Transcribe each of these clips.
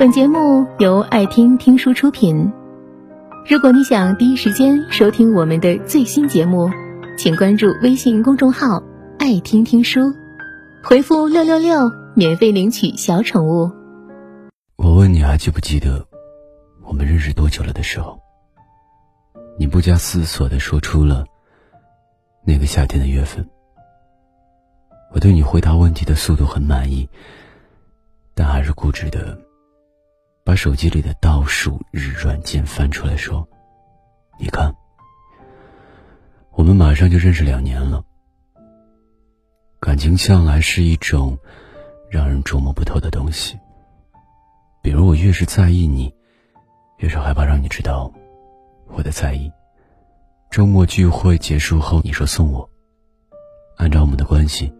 本节目由爱听听书出品。如果你想第一时间收听我们的最新节目，请关注微信公众号“爱听听书”，回复“六六六”免费领取小宠物。我问你还记不记得我们认识多久了的时候，你不加思索的说出了那个夏天的月份。我对你回答问题的速度很满意，但还是固执的。把手机里的倒数日软件翻出来说：“你看，我们马上就认识两年了。感情向来是一种让人捉摸不透的东西。比如，我越是在意你，越是害怕让你知道我的在意。周末聚会结束后，你说送我，按照我们的关系，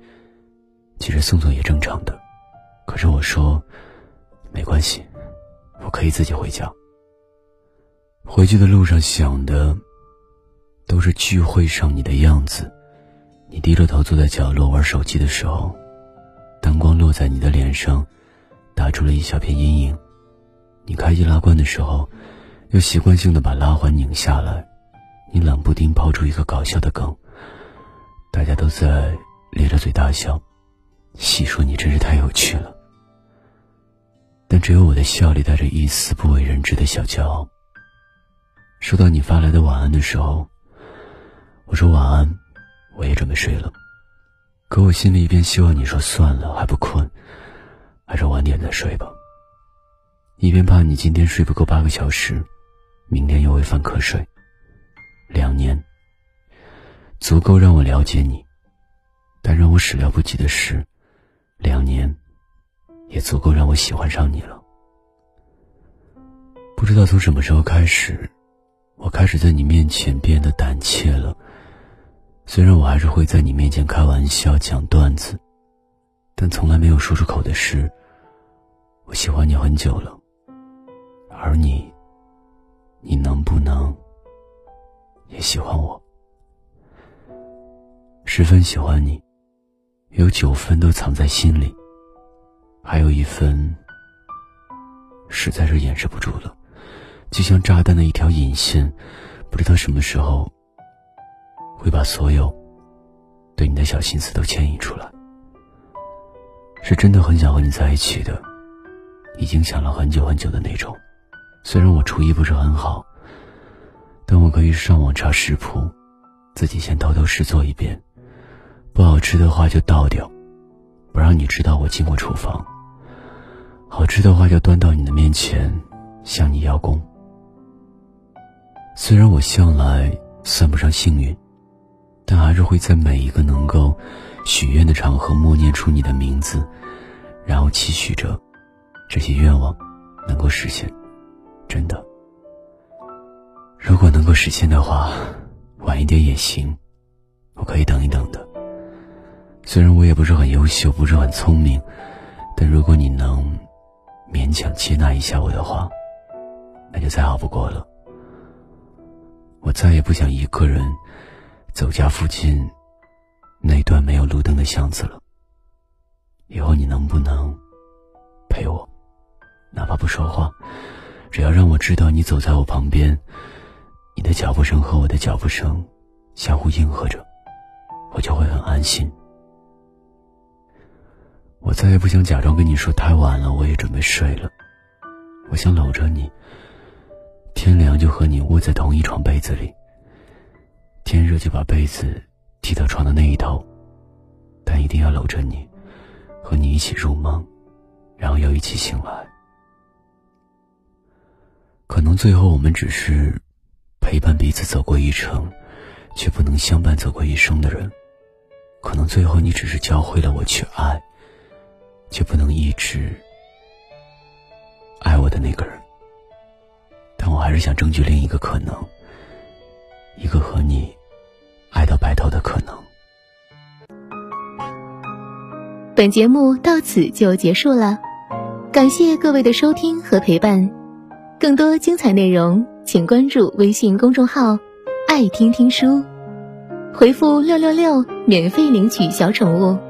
其实送送也正常的。可是我说，没关系。”我可以自己回家。回去的路上想的，都是聚会上你的样子。你低着头坐在角落玩手机的时候，灯光落在你的脸上，打出了一小片阴影。你开易拉罐的时候，又习惯性的把拉环拧下来。你冷不丁抛出一个搞笑的梗，大家都在咧着嘴大笑，细说你真是太有趣了。但只有我的笑里带着一丝不为人知的小骄傲。收到你发来的晚安的时候，我说晚安，我也准备睡了。可我心里一边希望你说算了，还不困，还是晚点再睡吧。一边怕你今天睡不够八个小时，明天又会犯瞌睡。两年，足够让我了解你，但让我始料不及的是，两年。也足够让我喜欢上你了。不知道从什么时候开始，我开始在你面前变得胆怯了。虽然我还是会在你面前开玩笑、讲段子，但从来没有说出口的是，我喜欢你很久了。而你，你能不能也喜欢我？十分喜欢你，有九分都藏在心里。还有一份，实在是掩饰不住了，就像炸弹的一条引线，不知道什么时候会把所有对你的小心思都牵引出来。是真的很想和你在一起的，已经想了很久很久的那种。虽然我厨艺不是很好，但我可以上网查食谱，自己先偷偷试做一遍，不好吃的话就倒掉。不让你知道我进过厨房。好吃的话就端到你的面前，向你邀功。虽然我向来算不上幸运，但还是会在每一个能够许愿的场合默念出你的名字，然后期许着这些愿望能够实现。真的，如果能够实现的话，晚一点也行，我可以等一等的。虽然我也不是很优秀，不是很聪明，但如果你能勉强接纳一下我的话，那就再好不过了。我再也不想一个人走家附近那段没有路灯的巷子了。以后你能不能陪我，哪怕不说话，只要让我知道你走在我旁边，你的脚步声和我的脚步声相互应和着，我就会很安心。我再也不想假装跟你说太晚了，我也准备睡了。我想搂着你，天凉就和你窝在同一床被子里，天热就把被子踢到床的那一头，但一定要搂着你，和你一起入梦，然后又一起醒来。可能最后我们只是陪伴彼此走过一程，却不能相伴走过一生的人。可能最后你只是教会了我去爱。却不能一直爱我的那个人，但我还是想争取另一个可能，一个和你爱到白头的可能。本节目到此就结束了，感谢各位的收听和陪伴。更多精彩内容，请关注微信公众号“爱听听书”，回复“六六六”免费领取小宠物。